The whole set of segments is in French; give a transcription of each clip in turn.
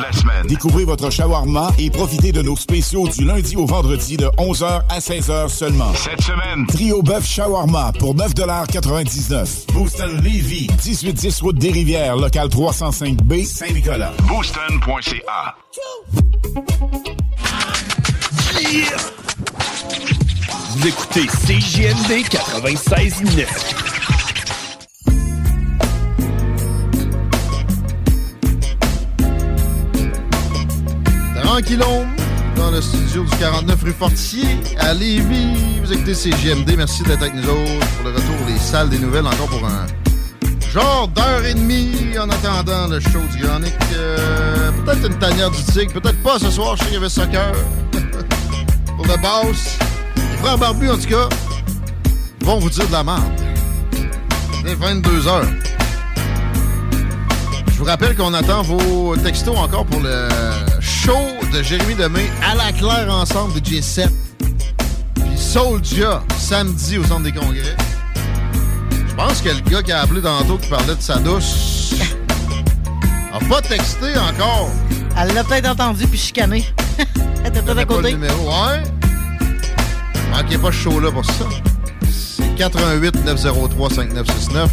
La semaine. Découvrez votre shawarma et profitez de nos spéciaux du lundi au vendredi de 11h à 16h seulement. Cette semaine, Trio Bœuf Shawarma pour 9,99$. Booston Levy, 1810 Route des Rivières, local 305B, Saint-Nicolas. Booston.ca. Vous écoutez CJMD 96.9. Tranquillon, dans le studio du 49 rue Fortier, à Lévis. Vous écoutez CGMD. Merci d'être avec nous autres pour le retour des salles des nouvelles, encore pour un genre d'heure et demie en attendant le show du Grand. Euh, peut-être une tanière du tigre, peut-être pas ce soir. Je sais qu'il y avait soccer pour le boss. Les frères barbus, en tout cas, vont vous dire de la merde. Dès 22 heures. Je vous rappelle qu'on attend vos textos encore pour le show de Jérémy Demé à la claire ensemble de J7. Puis Soulja, samedi au centre des congrès. Je pense que le gars qui a appelé tantôt qui parlait de sa douche a pas texté encore. Elle l'a peut-être entendu puis chicané. Elle était peut-être à Pas le côté. numéro, ouais. Manquez pas ce show-là pour ça. C'est 88 903 5969.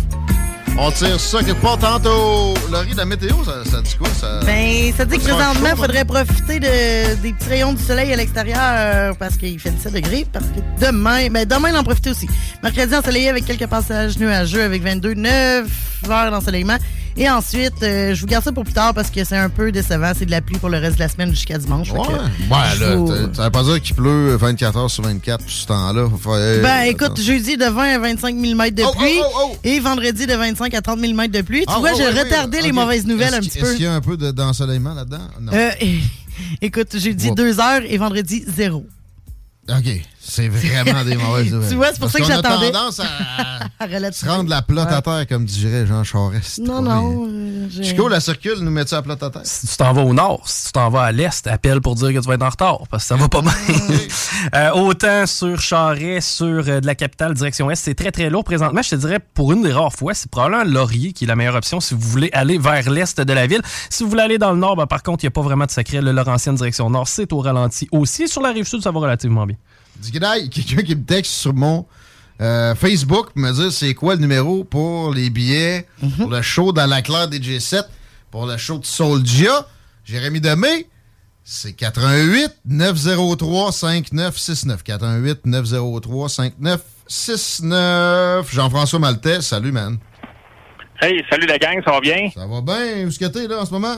On tire ça quelque part tantôt. Laurie, la météo, ça, ça dit quoi? Ça... Ben, ça dit que présentement, il faudrait profiter de, des petits rayons du soleil à l'extérieur parce qu'il fait 17 degrés. Parce que demain, ben demain, il en profiter aussi. Mercredi, ensoleillé avec quelques passages nuageux avec 22, 9 heures d'ensoleillement. Et ensuite, euh, je vous garde ça pour plus tard parce que c'est un peu décevant. C'est de la pluie pour le reste de la semaine jusqu'à dimanche. Ouais, ouais je là, vous- ça veut pas dire qu'il pleut 24 heures sur 24 tout ce temps-là. Faire- Ben, Attends. écoute, jeudi de 20 à 25 mm de Oh, pluie oh, oh, oh. et vendredi de 25 à 30 mm de pluie. Tu Ah, vois, j'ai ouais, retardé les mauvaises nouvelles un petit peu. Est-ce qu'il y a un peu de- d'ensoleillement là-dedans? Non. Euh, écoute, jeudi Ouais. 2 heures et vendredi 0. OK. C'est vraiment des mauvaises nouvelles. Tu vois, c'est pour Parce ça que a j'attendais. tendance à se rendre la plotte à terre, comme dirait Jean Charest. Non, non. Chico, la circule, nous met-tu à plotte à terre? Si tu t'en vas au nord, si tu t'en vas à l'est, appelle pour dire que tu vas être en retard, parce que ça va pas bien. Euh, autant sur Charest, sur euh, de la capitale, direction est, c'est très très lourd présentement. Je te dirais, pour une des rares fois, c'est probablement Laurier qui est la meilleure option si vous voulez aller vers l'est de la ville. Si vous voulez aller dans le nord, ben, par contre, il n'y a pas vraiment de secret. Le Laurentienne direction nord, c'est au ralenti aussi. Sur la rive sud, ça va relativement bien. Dis g'day, quelqu'un qui me texte sur mon euh, Facebook pour me dire c'est quoi le numéro pour les billets pour le show dans la claire des G7, pour le show de Soulja. Jérémy Demé, c'est 88 903 5969. 88 903 5969. Jean-François Maltais, salut man. Hey, salut la gang, ça va bien? Ça va bien? Où est-ce que t'es là en ce moment?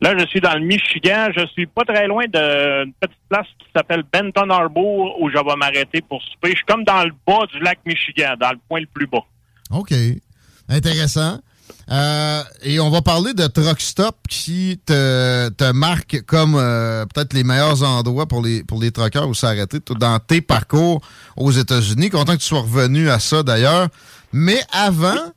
Là, je suis dans le Michigan. Je suis pas très loin d'une petite place qui s'appelle Benton Harbor où je vais m'arrêter pour souper. Je suis comme dans le bas du lac Michigan, dans le point le plus bas. OK. Intéressant. Euh, et on va parler de Truck Stop qui te, marque comme euh, peut-être les meilleurs endroits pour les, pour les truckers où s'arrêter dans tes parcours aux États-Unis. Content que tu sois revenu à ça d'ailleurs. Mais avant,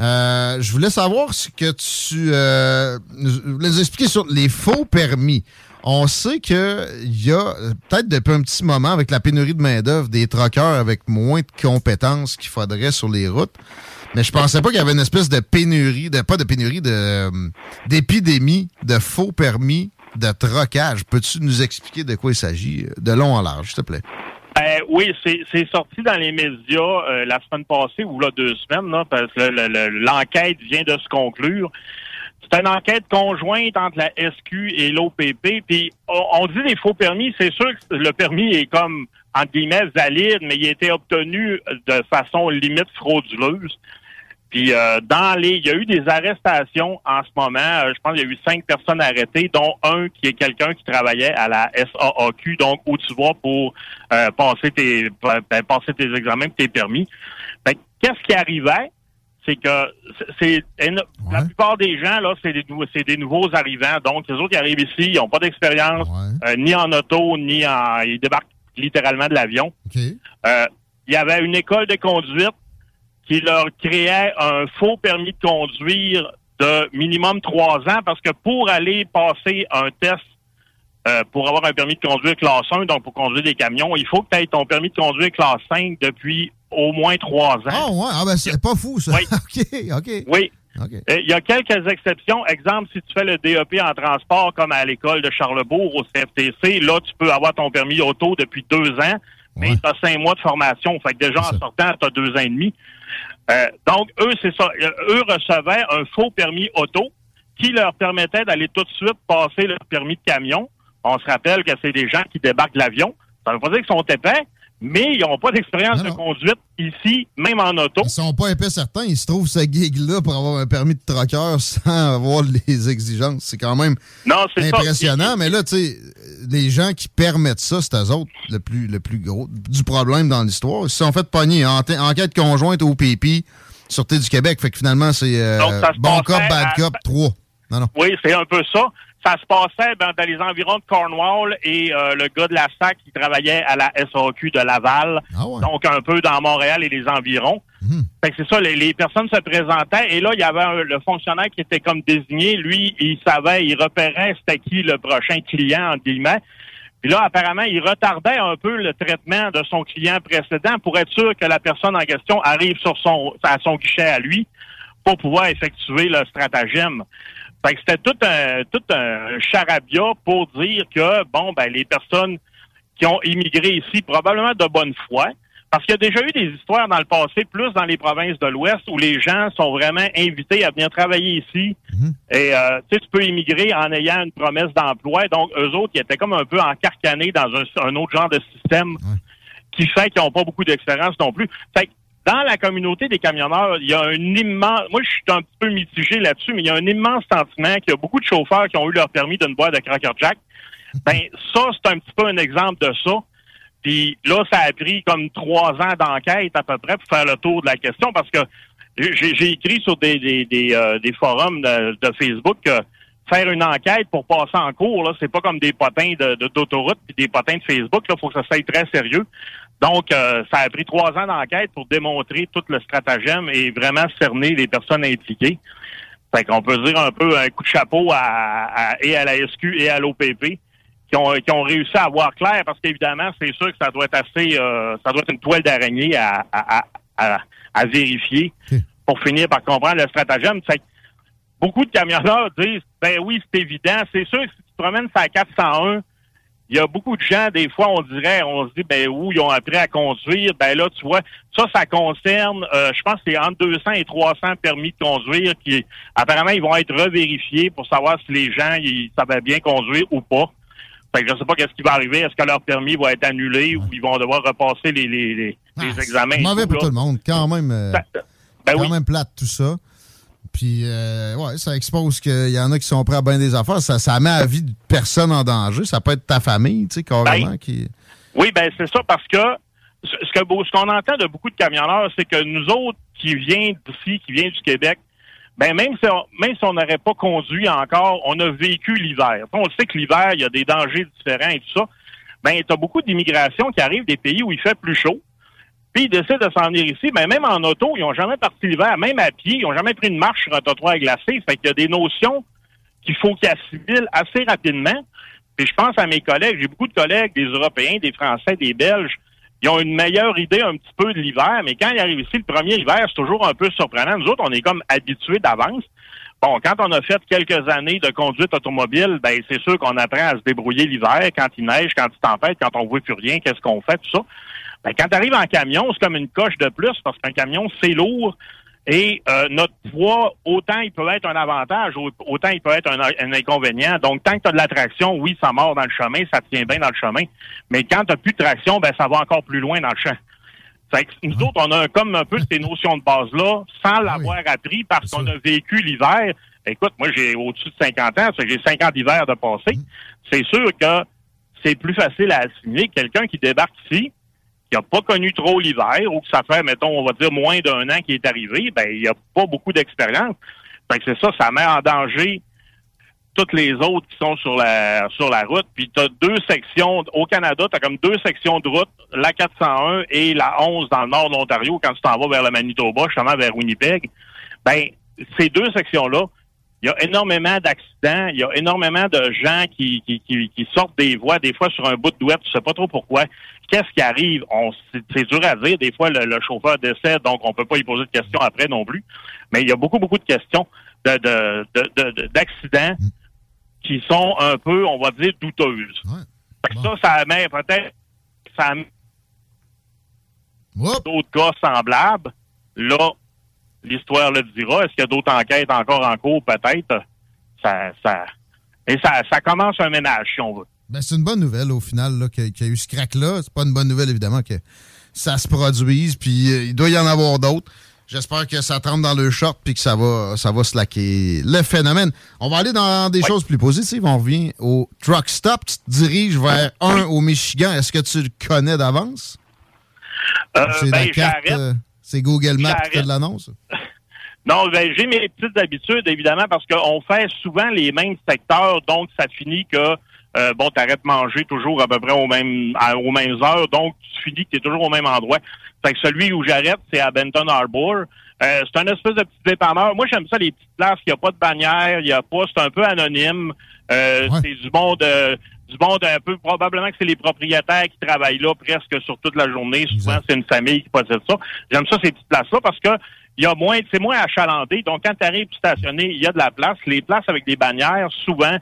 euh, je voulais savoir ce que tu euh, nous expliquer sur les faux permis. On sait qu'il y a peut-être depuis un petit moment, avec la pénurie de main-d'œuvre, des truckers avec moins de compétences qu'il faudrait sur les routes. Mais je pensais pas qu'il y avait une espèce de pénurie, de pas de pénurie, de euh, d'épidémie de faux permis de trocage. Peux-tu nous expliquer de quoi il s'agit, euh, de long en large, s'il te plaît? Ben, oui, c'est sorti dans les médias euh, la semaine passée ou là deux semaines, là, parce que le- le- l'enquête vient de se conclure. C'est une enquête conjointe entre la SQ et l'OPP. Puis on dit des faux permis. C'est sûr que le permis est comme entre guillemets valide, mais il a été obtenu de façon limite frauduleuse. Puis euh, dans les, il y a eu des arrestations en ce moment. Euh, je pense qu'il y a eu cinq personnes arrêtées, dont un qui est quelqu'un qui travaillait à la SAAQ, donc où tu vas pour euh, passer tes ben, passer tes examens, et tes permis. Que Qu'est-ce qui arrivait? C'est que c'est la plupart des gens là, c'est des c'est des nouveaux arrivants. Donc les autres qui arrivent ici, ils n'ont pas d'expérience, euh, ni en auto, ni en ils débarquent littéralement de l'avion. Euh, il y avait une école de conduite qui leur créait un faux permis de conduire de minimum trois ans parce que pour aller passer un test euh, pour avoir un permis de conduire classe 1, donc pour conduire des camions, il faut que tu aies ton permis de conduire classe 5 depuis au moins trois ans. Ah ouais, ah ben c'est pas fou ça. OK, OK. Oui. OK. Euh, Il y a quelques exceptions. Exemple, si tu fais le DEP en transport comme à l'école de Charlebourg au CFTC, là, tu peux avoir ton permis auto depuis deux ans, mais tu as cinq mois de formation. Fait que déjà en sortant, tu as deux ans et demi. Euh, donc, eux, c'est ça. Eux recevaient un faux permis auto qui leur permettait d'aller tout de suite passer le permis de camion. On se rappelle que c'est des gens qui débarquent de l'avion. Ça veut pas dire qu'ils sont épais, mais ils n'ont pas d'expérience de conduite ici, même en auto. Ils sont pas épais certains, ils se trouvent ce gig-là pour avoir un permis de troqueur sans avoir les exigences. C'est quand même Non, ça. impressionnant. Mais là, tu sais, les gens qui permettent ça, c'est eux autres le plus, le plus gros du problème dans l'histoire. Ils se sont fait pogner en enquête conjointe au PP, Sûreté du Québec. Fait que finalement, c'est euh, bon cop, bad à- cop, 3. Non, non. Oui, c'est un peu ça. Ça se passait ben, dans les environs de Cornwall et euh, le gars de la SAC qui travaillait à la SAQ de Laval. Ah Donc un peu dans Montréal et les environs. Fait que c'est ça, les, les personnes se présentaient et là, il y avait un- le fonctionnaire qui était comme désigné. Lui, il savait, il repérait c'était qui le prochain client, entre guillemets. Puis là, apparemment, il retardait un peu le traitement de son client précédent pour être sûr que la personne en question arrive sur son, à son guichet à lui pour pouvoir effectuer le stratagème. Fait que c'était tout un, tout un charabia pour dire que, bon, ben, les personnes qui ont immigré ici, probablement de bonne foi, parce qu'il y a déjà eu des histoires dans le passé, plus dans les provinces de l'Ouest, où les gens sont vraiment invités à venir travailler ici. Et euh, tu peux immigrer en ayant une promesse d'emploi. Donc, eux autres, ils étaient comme un peu encarcanés dans un, un autre genre de système qui fait qu'ils n'ont pas beaucoup d'expérience non plus. Fait que dans la communauté des camionneurs, il y a un immense... Moi, je suis un petit peu mitigé là-dessus, mais il y a un immense sentiment qu'il y a beaucoup de chauffeurs qui ont eu leur permis d'une boîte de Cracker Jack. Ben, ça, c'est un petit peu un exemple de ça. Puis là, ça a pris comme trois ans d'enquête à peu près pour faire le tour de la question parce que j'ai écrit sur des, des, des, euh, des forums de, de Facebook que faire une enquête pour passer en cours, là, c'est pas comme des potins de, de- d'autoroute des potins de Facebook. Là, faut que ça soit très sérieux. Donc, euh, ça a pris trois ans d'enquête pour démontrer tout le stratagème et vraiment cerner les personnes impliquées. Fait qu'on peut dire un peu un coup de chapeau à, à- et à la SQ et à l'OPP qui ont, qui ont réussi à voir clair parce qu'évidemment, c'est sûr que ça doit être assez, euh, ça doit être une toile d'araignée à, à, à, vérifier pour finir par comprendre le stratagème. Fait que beaucoup de camionneurs disent, ben oui, c'est évident. C'est sûr que si tu te promènes sur la 401, il y a beaucoup de gens, des fois, on dirait, on se dit, ben où ils ont appris à conduire. Ben là, tu vois, ça, ça concerne, euh, je pense que c'est entre 200 et 300 permis de conduire qui, apparemment, ils vont être revérifiés pour savoir si les gens, ils savaient bien conduire ou pas. Fait que je sais pas qu'est-ce qui va arriver. Est-ce que leur permis va être annulé ou ils vont devoir repasser les, les, les, les examens? et Mauvais pour là? tout le monde. Quand même, euh, Ben quand oui. même plate tout ça. Puis, euh, ouais, ça expose qu'il y en a qui sont prêts à bien des affaires. Ça, ça met la vie de personne en danger. Ça peut être ta famille, tu sais, carrément. Ben, qui... Oui, ben c'est ça parce que ce que ce qu'on entend de beaucoup de camionneurs, c'est que nous autres qui viennent d'ici, qui viennent du Québec, ben même si on, même si on n'aurait pas conduit encore, on a vécu l'hiver. On sait que l'hiver, il y a des dangers différents et tout ça. Ben, tu as beaucoup d'immigration qui arrivent des pays où il fait plus chaud. Puis ils décident de s'en venir ici. Ben, même en auto, ils n'ont jamais parti l'hiver, même à pied, ils n'ont jamais pris une marche sur un trottoir glacé. Fait qu'il y a des notions qu'il faut qu'ils assimilent assez rapidement. Puis je pense à mes collègues, j'ai beaucoup de collègues, des Européens, des Français, des Belges, ils ont une meilleure idée un petit peu de l'hiver, mais quand ils arrivent ici, le premier hiver, c'est toujours un peu surprenant. Nous autres, on est comme habitués d'avance. Bon, quand on a fait quelques années de conduite automobile, ben c'est sûr qu'on apprend à se débrouiller l'hiver, quand il neige, quand il tempête, quand on voit plus rien, qu'est-ce qu'on fait, tout ça. Ben, quand tu arrives en camion, c'est comme une coche de plus parce qu'un camion, c'est lourd. Et euh, notre poids, autant il peut être un avantage, autant il peut être un, inconvénient. Donc, tant que tu as de la traction, oui, ça mord dans le chemin, ça tient bien dans le chemin. Mais quand tu n'as plus de traction, ben ça va encore plus loin dans le champ. Fait que nous autres, on a comme un peu ces notions de base-là, sans l'avoir appris parce qu'on a vécu l'hiver. Écoute, moi, j'ai au-dessus de 50 ans, j'ai 50 hivers de passé. C'est sûr que c'est plus facile à assimiler que quelqu'un qui débarque ici, qui n'a pas connu trop l'hiver, ou que ça fait, mettons, on va dire moins d'un an qui est arrivé, ben, il a pas beaucoup d'expérience. Fait que c'est ça, ça met en danger toutes les autres qui sont sur la sur la route. Puis tu as deux sections au Canada, tu as comme deux sections de route, la 401 et la 11 dans le nord de l'Ontario quand tu t'en vas vers le Manitoba, justement vers Winnipeg. Ben ces deux sections-là, il y a énormément d'accidents, il y a énormément de gens qui, qui, qui, sortent des voies, des fois sur un bout de web, tu sais pas trop pourquoi. Qu'est-ce qui arrive? On, c'est dur à dire. Des fois, le, chauffeur décède, donc on peut pas y poser de questions après non plus. Mais il y a beaucoup, beaucoup de questions de, de, d'accidents qui sont un peu, on va dire, douteuses. Ça, ça amène peut-être ça d'autres cas semblables. Là, l'histoire le dira. Est-ce qu'il y a d'autres enquêtes encore en cours? Peut-être. Ça, ça, et ça, ça commence un ménage, si on veut. Ben, c'est une bonne nouvelle, au final, qu'il y, a eu ce crack-là. C'est pas une bonne nouvelle, évidemment, que ça se produise, puis euh, il doit y en avoir d'autres. J'espère que ça trempe dans le short puis que ça va, ça va slacker le phénomène. On va aller dans des choses plus positives. On revient au truck stop. Tu te diriges vers un au Michigan. Est-ce que tu le connais d'avance? Euh, c'est ben, euh, c'est Google Maps qui fait l'annonce? Non, ben, j'ai mes petites habitudes, évidemment, parce qu'on fait souvent les mêmes secteurs, donc ça finit que euh, bon, t'arrêtes de manger toujours à peu près aux mêmes, aux mêmes heures, donc tu finis que tu es toujours au même endroit. Fait que celui où j'arrête, c'est à Benton Harbor. Euh, c'est un espèce de petit dépanneur. Moi, j'aime ça, les petites places. Il n'y a pas de bannière, il y a pas, c'est un peu anonyme. Euh, C'est du monde, euh, du monde un peu, probablement que c'est les propriétaires qui travaillent là presque sur toute la journée. Souvent, c'est une famille qui possède ça. J'aime ça, ces petites places-là, parce que il y a moins, c'est moins achalandé. Donc, quand tu arrives stationner, il y a de la place. Les places avec des bannières, souvent,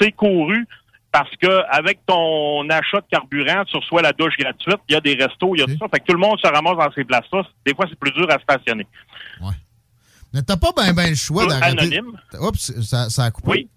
c'est couru parce que avec ton achat de carburant, tu reçois la douche gratuite, il y a des restos, il y a tout ça. Fait que tout le monde se ramasse dans ces places-là. Des fois, c'est plus dur à stationner. Ouais. Mais t'as pas bien ben le choix d'arrêter. Anonyme. Oups, ça, ça a coupé. Oui.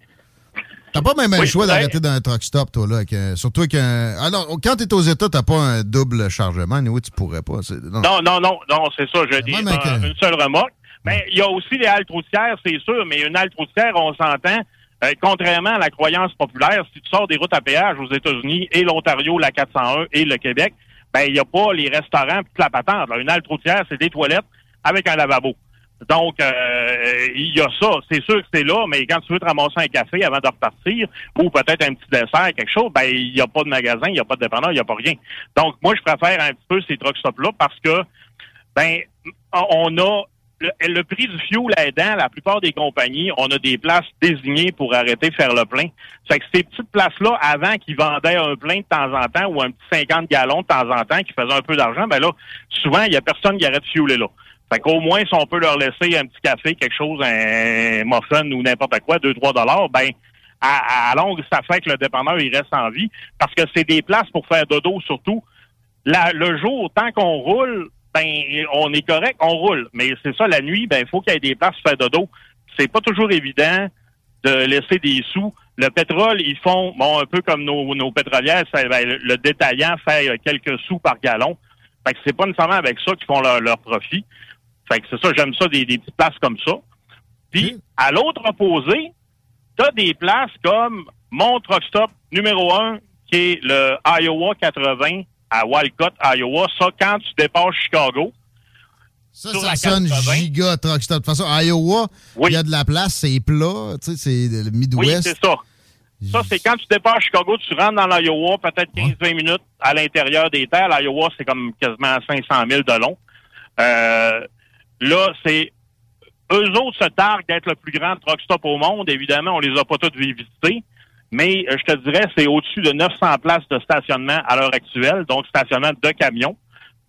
T'as pas même le choix d'arrêter dans un truck stop, toi, là. surtout avec un. Alors, ah quand t'es aux États, t'as pas un double chargement. Oui, tu pourrais pas. Non. non, non, non, c'est ça. Je dis une seule remorque. Mais il y a aussi les haltes routières, c'est sûr, mais une halte routière, on s'entend, euh, contrairement à la croyance populaire, si tu sors des routes à péage aux États-Unis et l'Ontario, la 401 et le Québec, ben il n'y a pas les restaurants toute la patente. Une halte routière, c'est des toilettes avec un lavabo. Donc, euh, il y a ça. C'est sûr que c'est là, mais quand tu veux te ramasser un café avant de repartir, ou peut-être un petit dessert, quelque chose, ben il n'y a pas de magasin, il n'y a pas de dépanneur, il n'y a pas rien. Donc, moi, je préfère un petit peu ces truck stops-là parce que ben on a le, prix du fuel aidant, la plupart des compagnies, on a des places désignées pour arrêter de faire le plein. Fait que ces petites places-là, avant qu'ils vendaient un plein de temps en temps ou un petit 50 gallons de temps en temps qui faisaient un peu d'argent, ben là, souvent, il y a personne qui arrête de fueler là. Fait qu'au moins, si on peut leur laisser un petit café, quelque chose, un muffin ou n'importe quoi, 2-3 dollars, ben à, à longue, ça fait que le dépanneur, il reste en vie. Parce que c'est des places pour faire dodo, surtout. le jour, tant qu'on roule, ben on est correct, on roule. Mais c'est ça, la nuit, ben il faut qu'il y ait des places pour faire dodo. C'est pas toujours évident de laisser des sous. Le pétrole, ils font, bon, un peu comme nos, nos pétrolières, ben, le détaillant fait quelques sous par gallon. Fait que c'est pas nécessairement avec ça qu'ils font leur, profit. Fait que c'est ça, j'aime ça, des, petites places comme ça. Puis, à l'autre opposé, t'as des places comme mon truck stop numéro un, qui est le Iowa 80 à Walcott, Iowa. Ça, quand tu dépasses Chicago. Ça, ça sonne giga truck stop. De toute façon, Iowa, il y a de la place, c'est plat, tu sais, c'est le Midwest. Oui, c'est ça. Ça, c'est quand tu dépasses Chicago, tu rentres dans l'Iowa, peut-être 15-20 minutes à l'intérieur des terres. L'Iowa, c'est comme quasiment 500 000 de long. Euh, là, c'est... Eux autres se targuent d'être le plus grand truck stop au monde. Évidemment, on les a pas tous visités mais euh, je te dirais, c'est au-dessus de 900 places de stationnement à l'heure actuelle, donc stationnement de camions,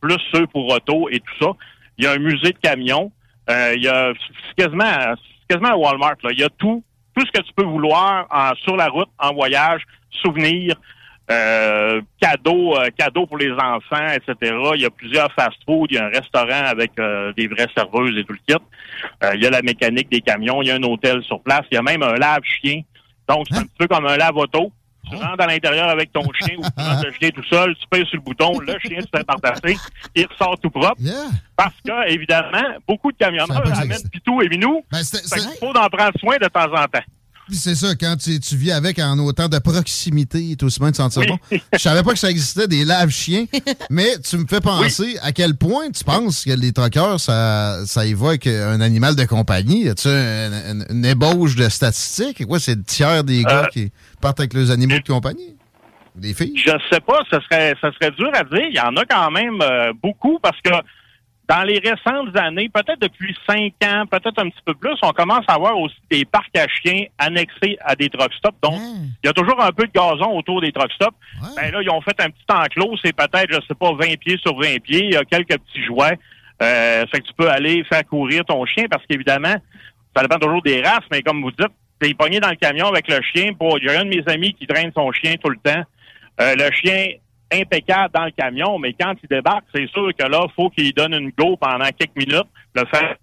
plus ceux pour auto et tout ça. Il y a un musée de camions. Euh, il y a quasiment quasiment un Walmart. Là. Il y a tout, tout ce que tu peux vouloir en- sur la route, en voyage, souvenirs, euh, cadeaux, euh, cadeaux pour les enfants, etc. Il y a plusieurs fast-food, il y a un restaurant avec euh, des vraies serveuses et tout le kit. Euh, il y a la mécanique des camions, il y a un hôtel sur place, il y a même un lave-chien. Donc, c'est un petit peu comme un lave-auto. Tu rentres à l'intérieur avec ton chien ou tu rentres le chien tout seul, tu pèses sur le bouton, le chien se fait partasser, il ressort tout propre. Parce que, évidemment, beaucoup de camionneurs amènent pitou et minou. Ben, c'est- Fait c'est- qu'il faut en prendre soin de temps en temps. C'est ça, quand tu, tu vis avec en autant de proximité, et tout aussi bien de sentir Oui. bon. Je savais pas que ça existait, des lave-chiens, mais tu me fais penser à quel point tu penses que les troqueurs, ça, ça évoque un animal de compagnie. As-tu un- un- une ébauche de statistiques? Quoi, c'est le tiers des gars Euh, qui partent avec leurs animaux de compagnie? Des filles? Je sais pas, ce serait, serait dur à dire. Il y en a quand même euh, beaucoup parce que dans les récentes années, peut-être depuis cinq ans, peut-être un petit peu plus, on commence à avoir aussi des parcs à chiens annexés à des truck stops. Donc, il y a toujours un peu de gazon autour des truck stops. Ben là, ils ont fait un petit enclos, c'est peut-être, je sais pas, 20 pieds sur 20 pieds. Il y a quelques petits jouets. Euh, fait que tu peux aller faire courir ton chien parce qu'évidemment, ça dépend toujours des races, mais comme vous dites, t'es pogné dans le camion avec le chien. Pour, il y a un de mes amis qui traîne son chien tout le temps. Euh, le chien impeccable dans le camion, mais quand il débarque, c'est sûr que là, faut qu'il donne une go pendant quelques minutes, le faire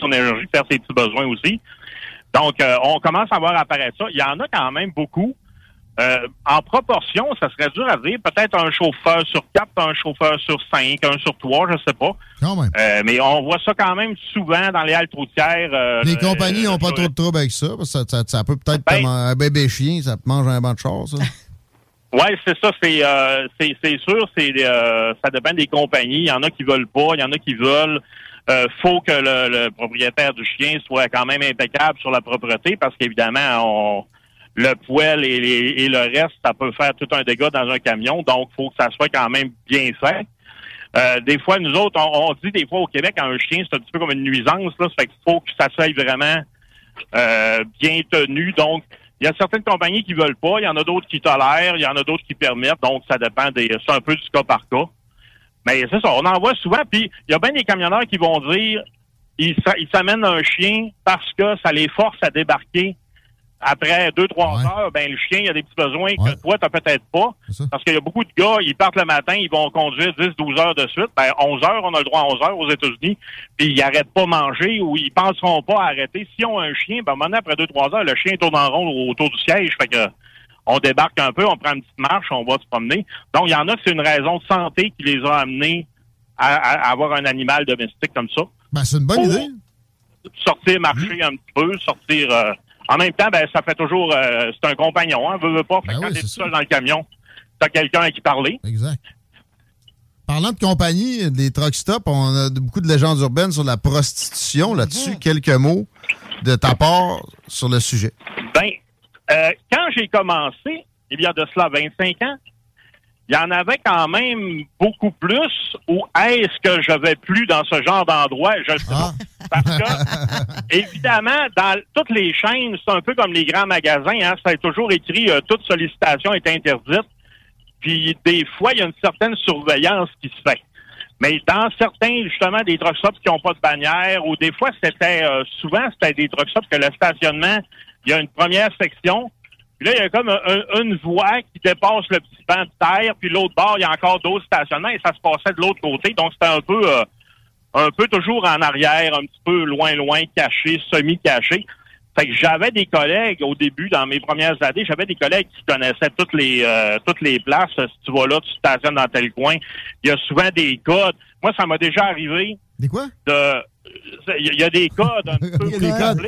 son énergie, faire ses petits besoins aussi. Donc, euh, on commence à voir apparaître ça. Il y en a quand même beaucoup. Euh, en proportion, ça serait dur à dire. Peut-être un chauffeur sur quatre, un chauffeur sur cinq, un sur trois, je sais pas. Euh, mais on voit ça quand même souvent dans les haltes routières. euh, Les compagnies n'ont pas trop de trouble avec ça, parce que ça, ça- ça peut peut-être Ben- comme un bébé chien, ça te mange un banc de char, ça. Ouais, c'est ça. C'est euh, c'est c'est sûr. C'est euh, ça dépend des compagnies. Il y en a qui veulent pas. Il y en a qui veulent. Euh, faut que le, le propriétaire du chien soit quand même impeccable sur la propreté parce qu'évidemment, on le poêle et, et le reste, ça peut faire tout un dégât dans un camion. Donc, faut que ça soit quand même bien fait. Euh, des fois, nous autres, on, on dit des fois au Québec, un chien, c'est un petit peu comme une nuisance. Là, ça fait qu'il faut que ça soit vraiment euh, bien tenu. Donc, il y a certaines compagnies qui veulent pas, il y en a d'autres qui tolèrent, il y en a d'autres qui permettent. Donc, ça dépend des. C'est un peu du cas par cas. Mais c'est ça, on en voit souvent. Puis, il y a bien des camionneurs qui vont dire ils s'a- ils s'amènent un chien parce que ça les force à débarquer après deux, trois heures, ben le chien, il a des petits besoins que toi, t'as peut-être pas. Parce qu'il y a beaucoup de gars, ils partent le matin, ils vont conduire 10, 12 heures de suite. Ben, 11 heures, on a le droit à 11 heures aux États-Unis. Puis ils arrêtent pas manger ou ils penseront pas à arrêter. Si on a un chien, ben, maintenant, après deux, trois heures, le chien tourne en rond autour du siège. Fait que, on débarque un peu, on prend une petite marche, on va se promener. Donc, il y en a que c'est une raison de santé qui les a amenés à, à avoir un animal domestique comme ça. Ben, c'est une bonne idée. Sortir, marcher un petit peu, sortir. euh, en même temps, ben, ça fait toujours. euh, c'est un compagnon, hein, veut, veut pas. Fait que quand t'es tout seul dans le camion, t'as quelqu'un à qui parler. Exact. Parlant de compagnie, des truck stops, on a beaucoup de légendes urbaines sur la prostitution. Là-dessus, quelques mots de ta part sur le sujet. Ben, euh, quand j'ai commencé, il y a de cela 25 ans, il y en avait quand même beaucoup plus. Ou est-ce que je vais plus dans ce genre d'endroit? Je sais pas. Parce que, évidemment, dans toutes les chaînes, c'est un peu comme les grands magasins. Hein, ça est toujours écrit euh, toute sollicitation est interdite. Puis des fois, il y a une certaine surveillance qui se fait. Mais dans certains, justement, des truck stops qui n'ont pas de bannière, ou des fois, c'était euh, souvent, c'était des truck stops que le stationnement, il y a une première section, puis là, il y a comme un- un- une voie qui dépasse le petit banc de terre, puis l'autre bord, il y a encore d'autres stationnements, et ça se passait de l'autre côté. Donc, c'était un peu euh, un peu toujours en arrière, un petit peu loin, loin, caché, semi-caché. Fait que j'avais des collègues au début, dans mes premières années, j'avais des collègues qui connaissaient toutes les euh, toutes les places. Si tu vas là, tu stationnes dans tel coin. Il y a souvent des codes. Moi, ça m'a déjà arrivé. Des quoi? De, il y a des codes un peu Des plus codes.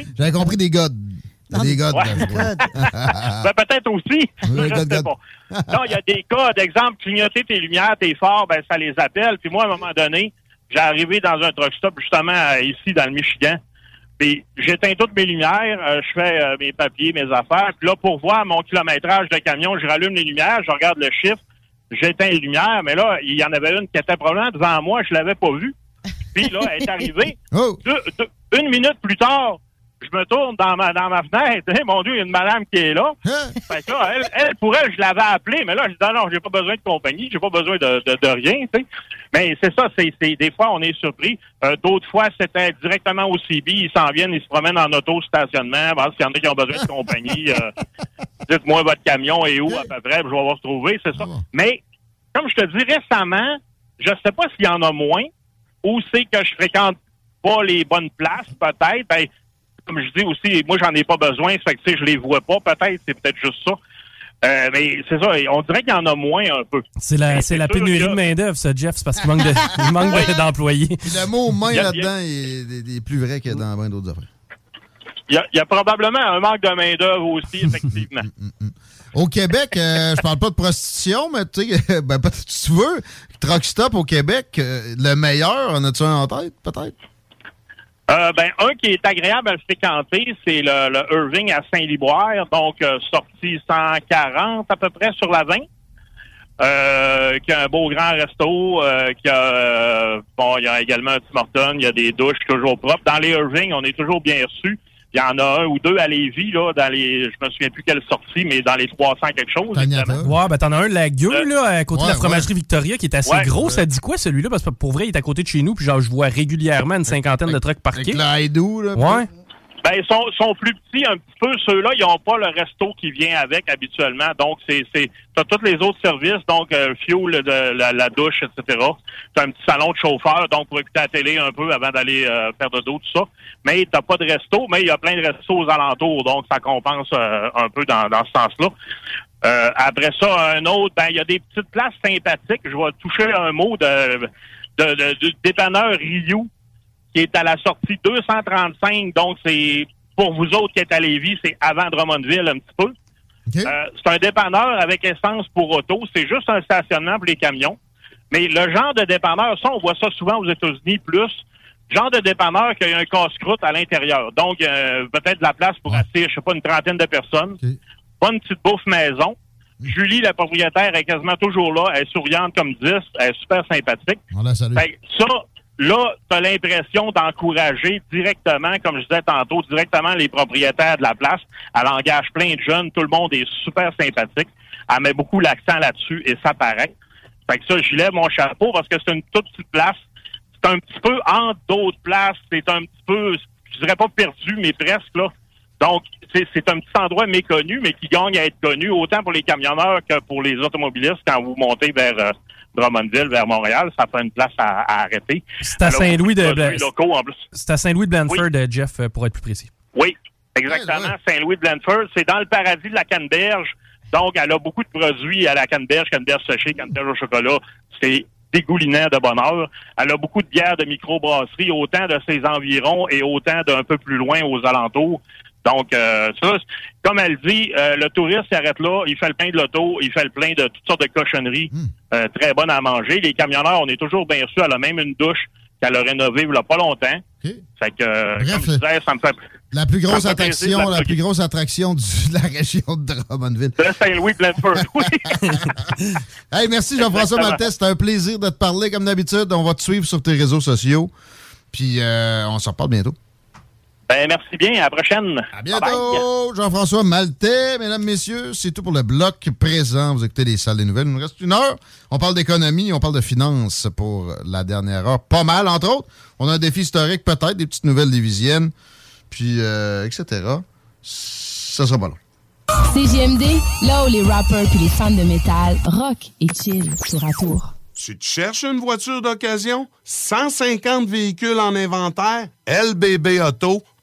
Des. Ouais. Ben, peut-être aussi. Oui, je God, sais God. pas. Non, il y a des codes. Exemple, clignoter tes lumières, tes phares, ben, ça les appelle. Puis moi, à un moment donné, j'ai arrivé dans un truck stop, justement, euh, ici, dans le Michigan. Puis j'éteins toutes mes lumières, euh, je fais euh, mes papiers, mes affaires. Puis là, pour voir mon kilométrage de camion, je rallume les lumières, je regarde le chiffre, j'éteins les lumières. Mais là, il y en avait une qui était probablement devant moi, je l'avais pas vue. Puis là, elle est arrivée. Oh! Deux- deux- une minute plus tard, je me tourne dans ma, dans ma fenêtre. Hey, mon Dieu, il y a une madame qui est là. Hein? Fait que là, elle, elle, pour elle, je l'avais appelée, mais là, je dis, non, non, j'ai pas besoin de compagnie, j'ai pas besoin de, de, de rien, tu sais. Mais c'est ça, c'est, des fois, on est surpris. Euh, d'autres fois, c'était directement au CB, ils s'en viennent, ils se promènent en auto-stationnement, parce qu'il y en a qui ont besoin de compagnie. euh, dites-moi votre camion est où, à peu près, je vais voir retrouver, c'est ça. Mais, comme je te dis, récemment, je sais pas s'il y en a moins, ou c'est que je fréquente pas les bonnes places, peut-être. Ben, comme je dis aussi, moi, j'en ai pas besoin, ça fait que, tu sais, je les vois pas, peut-être, c'est peut-être juste ça. Euh, mais c'est ça, on dirait qu'il y en a moins un peu. C'est la, c'est la pénurie que- de main-d'œuvre, ça, Jeff. C'est parce qu'il manque de- il manque Oui. d'employés. Puis le mot main là-dedans est, est- est plus vrai que dans bien d'autres affaires. Il y, a, il y a probablement un manque de main-d'œuvre aussi, effectivement. Au Québec, euh, je parle pas de prostitution, mais tu sais, ben, tu veux, Truck Stop au Québec, euh, le meilleur, en as-tu un en tête, peut-être? Euh, ben, un qui est agréable à fréquenter, c'est le, le Irving à Saint-Liboire, donc euh, sorti 140 à peu près sur la 20. Euh, qui a un beau grand resto, euh, qui a euh, bon, il y a également un Tim Hortons, il y a des douches toujours propres. Dans les Irving, on est toujours bien reçus. Il y en a un ou deux à Lévis, là, dans les je me souviens plus quelle sortie, mais dans les 300 quelque chose. Ouais, ben t'en as un, la gueule, Euh, là, à côté de la ouais, fromagerie Victoria, qui est assez Ouais. gros. Ça dit quoi, celui-là? Parce que pour vrai, il est à côté de chez nous, puis genre, je vois régulièrement une cinquantaine de trucks parqués. Avec là. Ouais. Ben, ils sont, sont plus petits un petit peu. Ceux-là, ils n'ont pas le resto qui vient avec habituellement. Donc, c'est, c'est, t'as tous les autres services, donc euh, fuel, de, la, la douche, etc. T'as un petit salon de chauffeur, donc pour écouter la télé un peu avant d'aller euh, faire de dos, tout ça. Mais t'as pas de resto, mais il y a plein de restos aux alentours, donc ça compense euh, un peu dans, dans ce sens-là. Euh, après ça, un autre, ben il y a des petites places sympathiques. Je vais toucher un mot de, de, de- du dépanneur Ryu qui est à la sortie 235. Donc, c'est pour vous autres qui êtes à Lévis, c'est avant Drummondville un petit peu. Euh, c'est un dépanneur avec essence pour auto. C'est juste un stationnement pour les camions. Mais le genre de dépanneur, ça, on voit ça souvent aux États-Unis plus. Genre de dépanneur qui a un casse-croûte à l'intérieur. Donc, euh, peut-être de la place pour assis, je sais pas, une trentaine de personnes. Pas une petite bouffe maison. Julie, la propriétaire, est quasiment toujours là. Elle est souriante comme 10. Elle est super sympathique. On la salue. Ça, là, tu as l'impression d'encourager directement, comme je disais tantôt, directement les propriétaires de la place. Elle engage plein de jeunes. Tout le monde est super sympathique. Elle met beaucoup l'accent là-dessus et ça paraît. Fait que ça, j'y lève mon chapeau parce que c'est une toute petite place. C'est un petit peu entre d'autres places. C'est un petit peu, je dirais pas perdu, mais presque, là. Donc, c'est un petit endroit méconnu, mais qui gagne à être connu, autant pour les camionneurs que pour les automobilistes quand vous montez vers euh, Drummondville, vers Montréal. Ça fait une place à, à arrêter. C'est à Saint-Louis de produits Bla- locaux, en plus. C'est à Saint-Louis de Blanford, euh, Jeff, euh, pour être plus précis. Oui, exactement. Saint-Louis de Blanford. C'est dans le paradis de la canneberge. Donc, elle a beaucoup de produits à la canneberge, canneberge séchée, canneberge au chocolat. C'est dégoulinant de bonheur. Elle a beaucoup de bières de microbrasserie, autant de ses environs et autant d'un peu plus loin aux alentours. Donc, euh, ça, comme elle dit, euh, le touriste s'arrête là, il fait le plein de l'auto, il fait le plein de toutes sortes de cochonneries euh, très bonnes à manger. Les camionneurs, on est toujours bien reçus. Elle a même une douche qu'elle a rénovée il y a pas longtemps. Fait que, euh, comme je disais, ça me fait... La plus grosse plaisir attraction, de la plus grosse attraction du- de la région de Drummondville. De Saint-Louis Blanford, oui. Hey, merci Jean-François. Maltais. C'était un plaisir de te parler comme d'habitude. On va te suivre sur tes réseaux sociaux. Puis euh, on s'en reparle bientôt. Ben, merci bien. À la prochaine. À bientôt, Jean-François Maltais, mesdames, messieurs, c'est tout pour le bloc présent. Vous écoutez les salles des nouvelles. Il nous reste une heure. On parle d'économie, on parle de finances pour la dernière heure. Pas mal, entre autres. On a un défi historique, peut-être, des petites nouvelles lévisiennes, puis euh, etc. Ça sera pas long. CGMD, là où les rappers puis les fans de métal rock et chill tour à tour. Tu te cherches une voiture d'occasion? 150 véhicules en inventaire? lbbauto.com